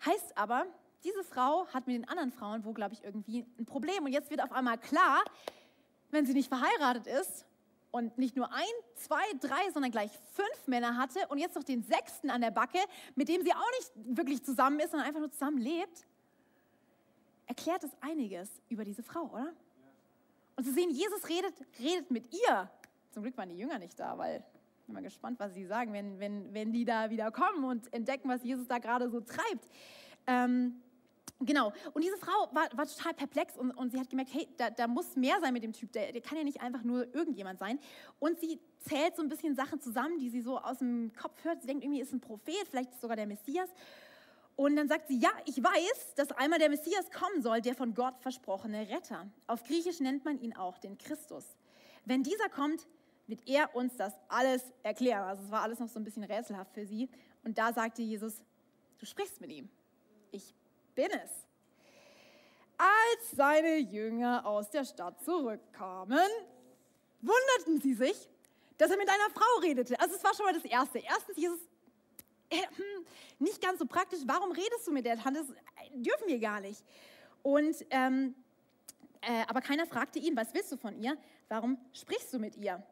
Heißt aber, diese Frau hat mit den anderen Frauen wo, glaube ich, irgendwie ein Problem. Und jetzt wird auf einmal klar, wenn sie nicht verheiratet ist und nicht nur ein, zwei, drei, sondern gleich fünf Männer hatte und jetzt noch den sechsten an der Backe, mit dem sie auch nicht wirklich zusammen ist, sondern einfach nur zusammen lebt, erklärt es einiges über diese Frau, oder? Und zu sehen, Jesus redet, redet mit ihr. Zum Glück waren die Jünger nicht da, weil ich bin mal gespannt, was sie sagen, wenn, wenn, wenn die da wieder kommen und entdecken, was Jesus da gerade so treibt. Ähm, Genau, und diese Frau war, war total perplex und, und, sie hat gemerkt, hey, da, da, muss mehr sein mit dem Typ, der, der, kann ja nicht einfach nur irgendjemand sein. Und sie zählt so ein bisschen Sachen zusammen, die sie so aus dem Kopf hört. Sie denkt, irgendwie ist ein Prophet, vielleicht sogar der Messias. Und dann sagt sie, ja, ich weiß, dass einmal der Messias kommen soll, der von Gott versprochene Retter. Auf Griechisch nennt man ihn auch den Christus. Wenn dieser kommt, wird er uns das alles erklären. Also es war alles noch so ein bisschen rätselhaft für sie. Und da sagte Jesus, du sprichst mit ihm. Ich bin es. Als seine Jünger aus der Stadt zurückkamen, wunderten sie sich, dass er mit einer Frau redete. Also es war schon mal das Erste. Erstens, Jesus, äh, hm, nicht ganz so praktisch, warum redest du mit der Tante? Das dürfen wir gar nicht. Und, ähm, äh, aber keiner fragte ihn, was willst du von ihr? Warum sprichst du mit ihr?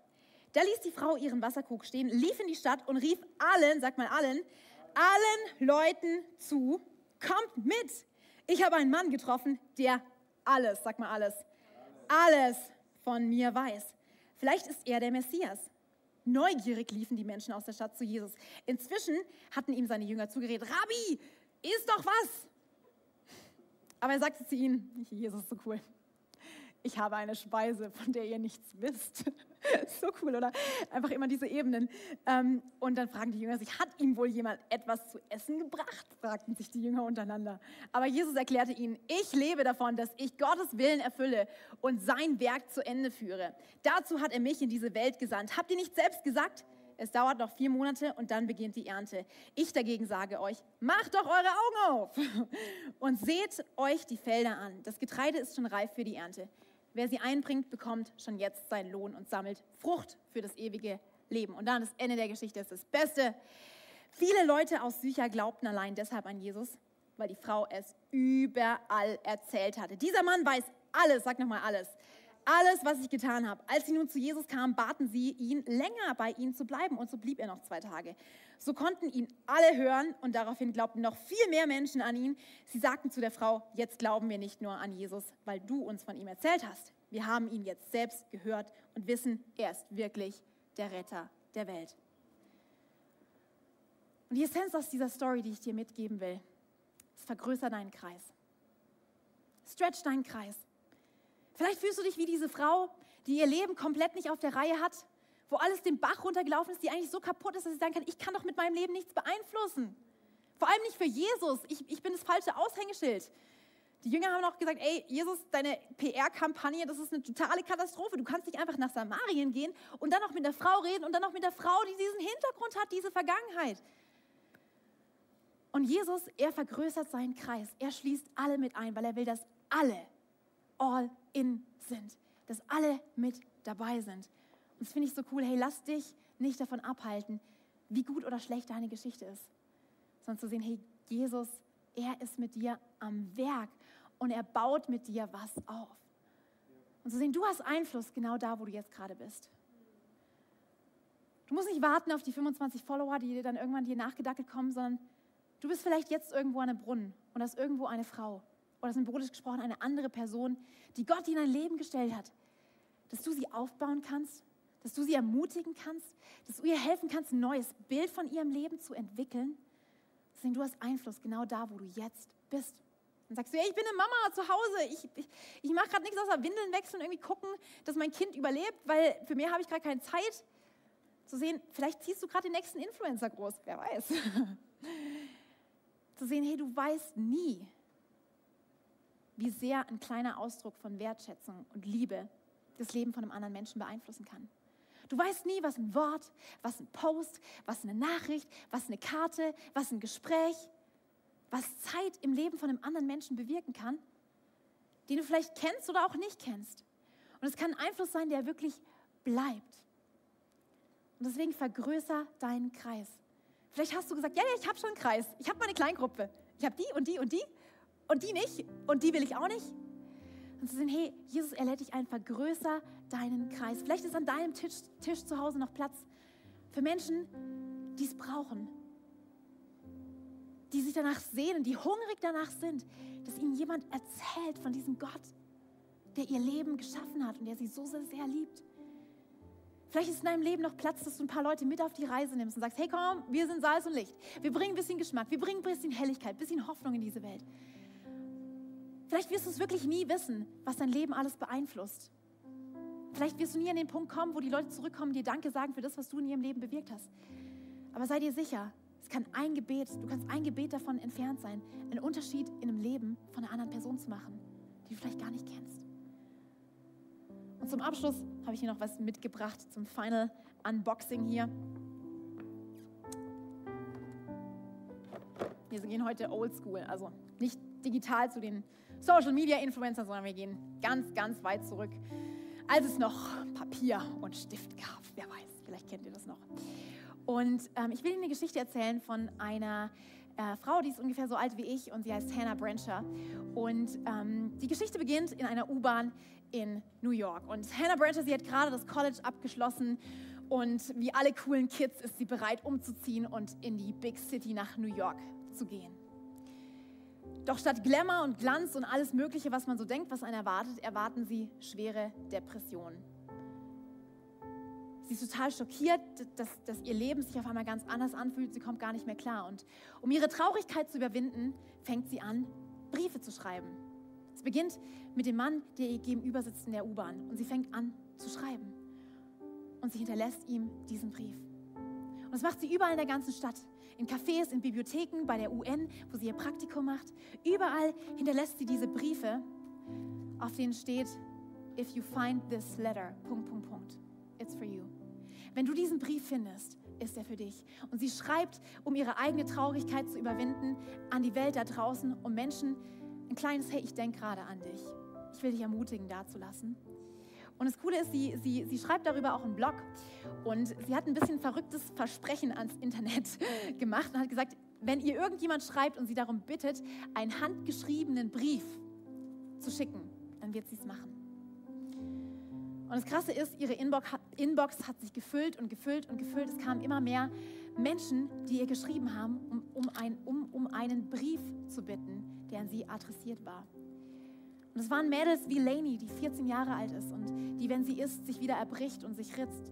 Da ließ die Frau ihren Wasserkrug stehen, lief in die Stadt und rief allen, sag mal allen, allen Leuten zu, kommt mit. Ich habe einen Mann getroffen, der alles, sag mal alles, alles von mir weiß. Vielleicht ist er der Messias. Neugierig liefen die Menschen aus der Stadt zu Jesus. Inzwischen hatten ihm seine Jünger zugeredet, Rabbi, ist doch was. Aber er sagte zu ihnen, Jesus ist so cool, ich habe eine Speise, von der ihr nichts wisst. so cool, oder? Einfach immer diese Ebenen. Ähm, und dann fragen die Jünger sich, hat ihm wohl jemand etwas zu essen gebracht? fragten sich die Jünger untereinander. Aber Jesus erklärte ihnen, ich lebe davon, dass ich Gottes Willen erfülle und sein Werk zu Ende führe. Dazu hat er mich in diese Welt gesandt. Habt ihr nicht selbst gesagt? Es dauert noch vier Monate und dann beginnt die Ernte. Ich dagegen sage euch, macht doch eure Augen auf und seht euch die Felder an. Das Getreide ist schon reif für die Ernte. Wer sie einbringt, bekommt schon jetzt seinen Lohn und sammelt Frucht für das ewige Leben. Und dann das Ende der Geschichte ist das Beste. Viele Leute aus Sycher glaubten allein deshalb an Jesus, weil die Frau es überall erzählt hatte. Dieser Mann weiß alles, sag nochmal alles alles, was ich getan habe. Als sie nun zu Jesus kamen, baten sie ihn, länger bei ihnen zu bleiben. Und so blieb er noch zwei Tage. So konnten ihn alle hören und daraufhin glaubten noch viel mehr Menschen an ihn. Sie sagten zu der Frau, jetzt glauben wir nicht nur an Jesus, weil du uns von ihm erzählt hast. Wir haben ihn jetzt selbst gehört und wissen, er ist wirklich der Retter der Welt. Und die Essenz aus dieser Story, die ich dir mitgeben will, ist, vergrößer deinen Kreis. Stretch deinen Kreis. Vielleicht fühlst du dich wie diese Frau, die ihr Leben komplett nicht auf der Reihe hat, wo alles den Bach runtergelaufen ist, die eigentlich so kaputt ist, dass sie sagen kann, ich kann doch mit meinem Leben nichts beeinflussen. Vor allem nicht für Jesus. Ich, ich bin das falsche Aushängeschild. Die Jünger haben auch gesagt, ey, Jesus, deine PR-Kampagne, das ist eine totale Katastrophe. Du kannst nicht einfach nach Samarien gehen und dann noch mit der Frau reden und dann noch mit der Frau, die diesen Hintergrund hat, diese Vergangenheit. Und Jesus, er vergrößert seinen Kreis. Er schließt alle mit ein, weil er will, dass alle all in sind, dass alle mit dabei sind. Und das finde ich so cool. Hey, lass dich nicht davon abhalten, wie gut oder schlecht deine Geschichte ist, sondern zu sehen, hey, Jesus, er ist mit dir am Werk und er baut mit dir was auf. Und zu sehen, du hast Einfluss genau da, wo du jetzt gerade bist. Du musst nicht warten auf die 25 Follower, die dir dann irgendwann dir nachgedackelt kommen, sondern du bist vielleicht jetzt irgendwo an einem Brunnen und da ist irgendwo eine Frau oder symbolisch gesprochen eine andere Person, die Gott in dein Leben gestellt hat, dass du sie aufbauen kannst, dass du sie ermutigen kannst, dass du ihr helfen kannst, ein neues Bild von ihrem Leben zu entwickeln. Deswegen, du hast Einfluss genau da, wo du jetzt bist. Dann sagst du, ja, ich bin eine Mama zu Hause, ich, ich, ich mache gerade nichts außer Windeln wechseln und irgendwie gucken, dass mein Kind überlebt, weil für mehr habe ich gerade keine Zeit. Zu sehen, vielleicht ziehst du gerade den nächsten Influencer groß, wer weiß. zu sehen, hey, du weißt nie, wie sehr ein kleiner Ausdruck von Wertschätzung und Liebe das Leben von einem anderen Menschen beeinflussen kann. Du weißt nie, was ein Wort, was ein Post, was eine Nachricht, was eine Karte, was ein Gespräch, was Zeit im Leben von einem anderen Menschen bewirken kann, den du vielleicht kennst oder auch nicht kennst. Und es kann ein Einfluss sein, der wirklich bleibt. Und deswegen vergrößer deinen Kreis. Vielleicht hast du gesagt, ja, ja, ich habe schon einen Kreis. Ich habe meine Kleingruppe. Ich habe die und die und die und die nicht und die will ich auch nicht. Und zu sehen, hey, Jesus, er lädt dich ein, vergrößer deinen Kreis. Vielleicht ist an deinem Tisch, Tisch zu Hause noch Platz für Menschen, die es brauchen, die sich danach sehnen, die hungrig danach sind, dass ihnen jemand erzählt von diesem Gott, der ihr Leben geschaffen hat und der sie so sehr, sehr liebt. Vielleicht ist in deinem Leben noch Platz, dass du ein paar Leute mit auf die Reise nimmst und sagst, hey komm, wir sind Salz und Licht. Wir bringen ein bisschen Geschmack, wir bringen ein bisschen Helligkeit, ein bisschen Hoffnung in diese Welt. Vielleicht wirst du es wirklich nie wissen, was dein Leben alles beeinflusst. Vielleicht wirst du nie an den Punkt kommen, wo die Leute zurückkommen, dir Danke sagen für das, was du in ihrem Leben bewirkt hast. Aber sei dir sicher, es kann ein Gebet, du kannst ein Gebet davon entfernt sein, einen Unterschied in einem Leben von einer anderen Person zu machen, die du vielleicht gar nicht kennst. Und zum Abschluss habe ich hier noch was mitgebracht zum Final Unboxing hier. Wir gehen heute oldschool, also nicht digital zu den Social Media Influencer, sondern wir gehen ganz, ganz weit zurück, als es noch Papier und Stift gab. Wer weiß, vielleicht kennt ihr das noch. Und ähm, ich will Ihnen eine Geschichte erzählen von einer äh, Frau, die ist ungefähr so alt wie ich und sie heißt Hannah Brancher. Und ähm, die Geschichte beginnt in einer U-Bahn in New York. Und Hannah Brancher, sie hat gerade das College abgeschlossen und wie alle coolen Kids ist sie bereit umzuziehen und in die Big City nach New York zu gehen. Doch statt Glamour und Glanz und alles Mögliche, was man so denkt, was einen erwartet, erwarten sie schwere Depressionen. Sie ist total schockiert, dass, dass ihr Leben sich auf einmal ganz anders anfühlt. Sie kommt gar nicht mehr klar. Und um ihre Traurigkeit zu überwinden, fängt sie an, Briefe zu schreiben. Es beginnt mit dem Mann, der ihr gegenüber sitzt in der U-Bahn und sie fängt an zu schreiben. Und sie hinterlässt ihm diesen Brief. Und das macht sie überall in der ganzen Stadt. In Cafés, in Bibliotheken, bei der UN, wo sie ihr Praktikum macht. Überall hinterlässt sie diese Briefe, auf denen steht, if you find this letter, Punkt, Punkt, Punkt, it's for you. Wenn du diesen Brief findest, ist er für dich. Und sie schreibt, um ihre eigene Traurigkeit zu überwinden, an die Welt da draußen, um Menschen ein kleines Hey, ich denke gerade an dich. Ich will dich ermutigen, da zu lassen. Und das Coole ist, sie, sie, sie schreibt darüber auch einen Blog und sie hat ein bisschen verrücktes Versprechen ans Internet gemacht und hat gesagt, wenn ihr irgendjemand schreibt und sie darum bittet, einen handgeschriebenen Brief zu schicken, dann wird sie es machen. Und das Krasse ist, ihre Inbox, hat sich gefüllt und gefüllt und gefüllt. Es kamen immer mehr Menschen, die ihr geschrieben haben, um, um, ein, um, um einen Brief zu bitten, der an sie adressiert war. Und es waren Mädels wie Lainey, die 14 Jahre alt ist und die, wenn sie isst, sich wieder erbricht und sich ritzt.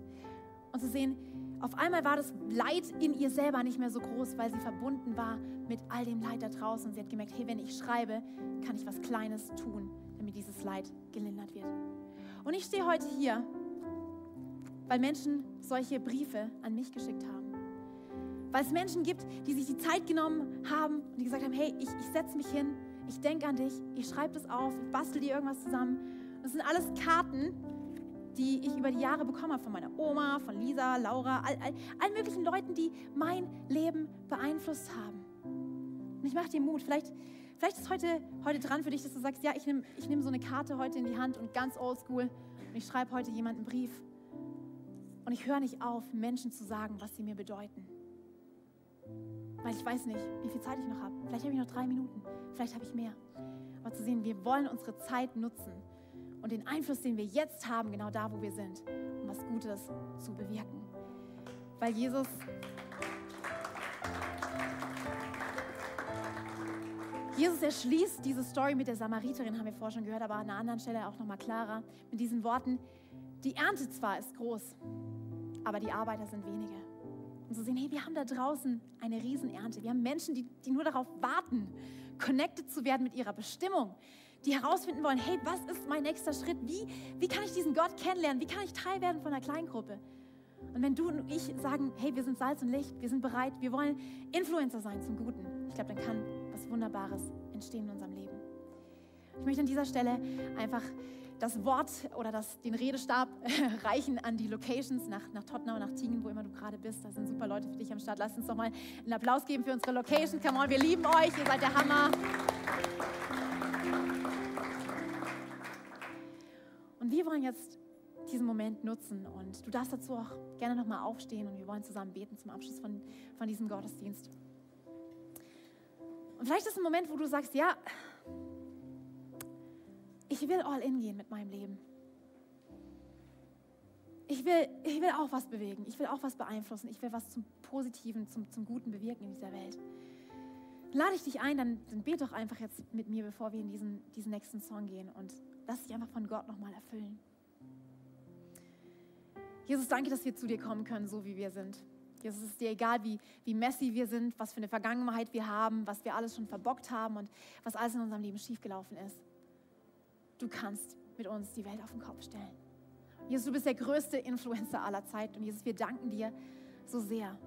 Und zu sehen, auf einmal war das Leid in ihr selber nicht mehr so groß, weil sie verbunden war mit all dem Leid da draußen. Sie hat gemerkt, hey, wenn ich schreibe, kann ich was Kleines tun, damit dieses Leid gelindert wird. Und ich stehe heute hier, weil Menschen solche Briefe an mich geschickt haben. Weil es Menschen gibt, die sich die Zeit genommen haben und die gesagt haben, hey, ich, ich setze mich hin, ich denke an dich, ich schreibe das auf, ich bastel dir irgendwas zusammen. Das sind alles Karten, die ich über die Jahre bekommen habe von meiner Oma, von Lisa, Laura, all, all, allen möglichen Leuten, die mein Leben beeinflusst haben. Und ich mache dir Mut. Vielleicht, vielleicht ist heute, heute dran für dich, dass du sagst, ja, ich nehme ich nehm so eine Karte heute in die Hand und ganz oldschool und ich schreibe heute jemanden einen Brief. Und ich höre nicht auf, Menschen zu sagen, was sie mir bedeuten. Weil ich weiß nicht, wie viel Zeit ich noch habe. Vielleicht habe ich noch drei Minuten, vielleicht habe ich mehr. Aber zu sehen, wir wollen unsere Zeit nutzen und den Einfluss, den wir jetzt haben, genau da, wo wir sind, um was Gutes zu bewirken. Weil Jesus Jesus erschließt diese Story mit der Samariterin, haben wir vorher schon gehört, aber an einer anderen Stelle auch nochmal klarer, mit diesen Worten, die Ernte zwar ist groß, aber die Arbeiter sind wenige. Und zu sehen, hey, wir haben da draußen eine Riesenernte. Wir haben Menschen, die, die nur darauf warten, connected zu werden mit ihrer Bestimmung, die herausfinden wollen, hey, was ist mein nächster Schritt? Wie, wie kann ich diesen Gott kennenlernen? Wie kann ich Teil werden von einer Kleingruppe? Und wenn du und ich sagen, hey, wir sind Salz und Licht, wir sind bereit, wir wollen Influencer sein zum Guten, ich glaube, dann kann was Wunderbares entstehen in unserem Leben. Ich möchte an dieser Stelle einfach das Wort oder das, den Redestab reichen an die Locations nach, nach Tottenham, nach Tingen, wo immer du gerade bist. Da sind super Leute für dich am Start. Lass uns doch mal einen Applaus geben für unsere Locations. Come on, wir lieben euch. Ihr seid der Hammer. Und wir wollen jetzt diesen Moment nutzen und du darfst dazu auch gerne nochmal aufstehen und wir wollen zusammen beten zum Abschluss von, von diesem Gottesdienst. Und vielleicht ist ein Moment, wo du sagst, ja, ich will all in gehen mit meinem Leben. Ich will, ich will auch was bewegen, ich will auch was beeinflussen, ich will was zum Positiven, zum, zum Guten bewirken in dieser Welt. Lade ich dich ein, dann, dann bete doch einfach jetzt mit mir, bevor wir in diesen, diesen nächsten Song gehen und lass dich einfach von Gott nochmal erfüllen. Jesus, danke, dass wir zu dir kommen können, so wie wir sind. Jesus, es ist dir egal, wie, wie messy wir sind, was für eine Vergangenheit wir haben, was wir alles schon verbockt haben und was alles in unserem Leben schiefgelaufen ist. Du kannst mit uns die Welt auf den Kopf stellen. Jesus, du bist der größte Influencer aller Zeit. Und Jesus, wir danken dir so sehr,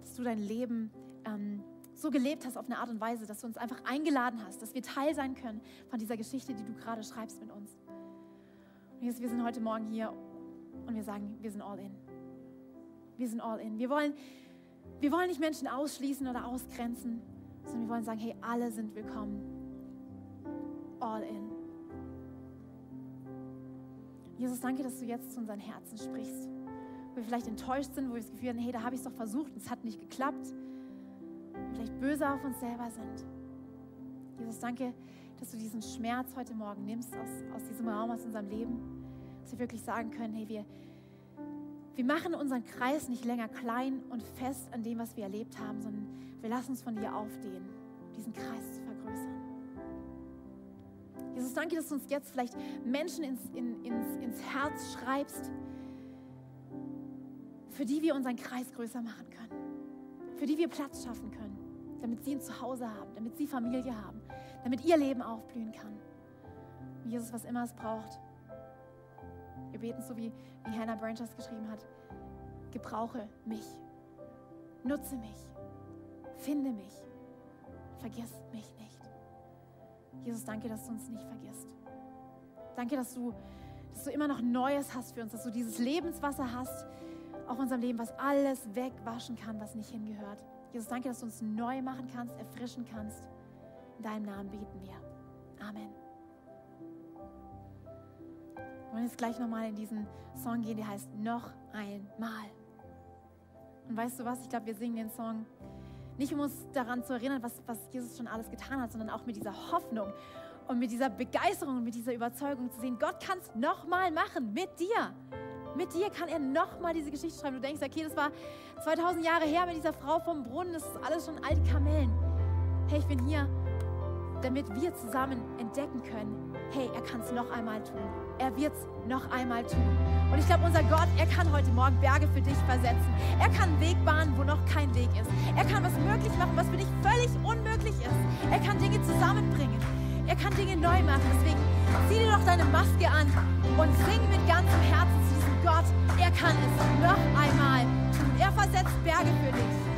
dass du dein Leben ähm, so gelebt hast auf eine Art und Weise, dass du uns einfach eingeladen hast, dass wir Teil sein können von dieser Geschichte, die du gerade schreibst mit uns. Und Jesus, wir sind heute Morgen hier und wir sagen, wir sind all in. Wir sind all in. Wir wollen, wir wollen nicht Menschen ausschließen oder ausgrenzen, sondern wir wollen sagen, hey, alle sind willkommen. All in. Jesus, danke, dass du jetzt zu unseren Herzen sprichst. Wo wir vielleicht enttäuscht sind, wo wir das Gefühl haben, hey, da habe ich es doch versucht und es hat nicht geklappt. Wir vielleicht böse auf uns selber sind. Jesus, danke, dass du diesen Schmerz heute Morgen nimmst aus, aus diesem Raum, aus unserem Leben. Dass wir wirklich sagen können, hey, wir, wir machen unseren Kreis nicht länger klein und fest an dem, was wir erlebt haben, sondern wir lassen uns von dir aufdehnen, diesen Kreis zu vergrößern. Jesus, danke, dass du uns jetzt vielleicht Menschen ins, in, ins, ins Herz schreibst, für die wir unseren Kreis größer machen können, für die wir Platz schaffen können, damit sie ein Zuhause haben, damit sie Familie haben, damit ihr Leben aufblühen kann. Jesus, was immer es braucht. Wir beten so, wie, wie Hannah Branches geschrieben hat. Gebrauche mich. Nutze mich. Finde mich. Vergiss mich nicht. Jesus, danke, dass du uns nicht vergisst. Danke, dass du, dass du immer noch Neues hast für uns, dass du dieses Lebenswasser hast auf unserem Leben, was alles wegwaschen kann, was nicht hingehört. Jesus, danke, dass du uns neu machen kannst, erfrischen kannst. In deinem Namen beten wir. Amen. Wir wollen jetzt gleich nochmal in diesen Song gehen, der heißt Noch einmal. Und weißt du was? Ich glaube, wir singen den Song nicht, um uns daran zu erinnern, was, was Jesus schon alles getan hat, sondern auch mit dieser Hoffnung und mit dieser Begeisterung und mit dieser Überzeugung zu sehen, Gott kann es nochmal machen mit dir. Mit dir kann er nochmal diese Geschichte schreiben. Du denkst, okay, das war 2000 Jahre her mit dieser Frau vom Brunnen, das ist alles schon alte Kamellen. Hey, ich bin hier, damit wir zusammen entdecken können, hey, er kann es noch einmal tun. Er wird es noch einmal tun. Und ich glaube, unser Gott, er kann heute Morgen Berge für dich versetzen. Er kann einen Weg bahnen, wo noch kein Weg ist. Er kann was möglich machen, was für dich völlig unmöglich ist. Er kann Dinge zusammenbringen. Er kann Dinge neu machen. Deswegen zieh dir doch deine Maske an und sing mit ganzem Herzen zu diesem Gott. Er kann es noch einmal tun. Er versetzt Berge für dich.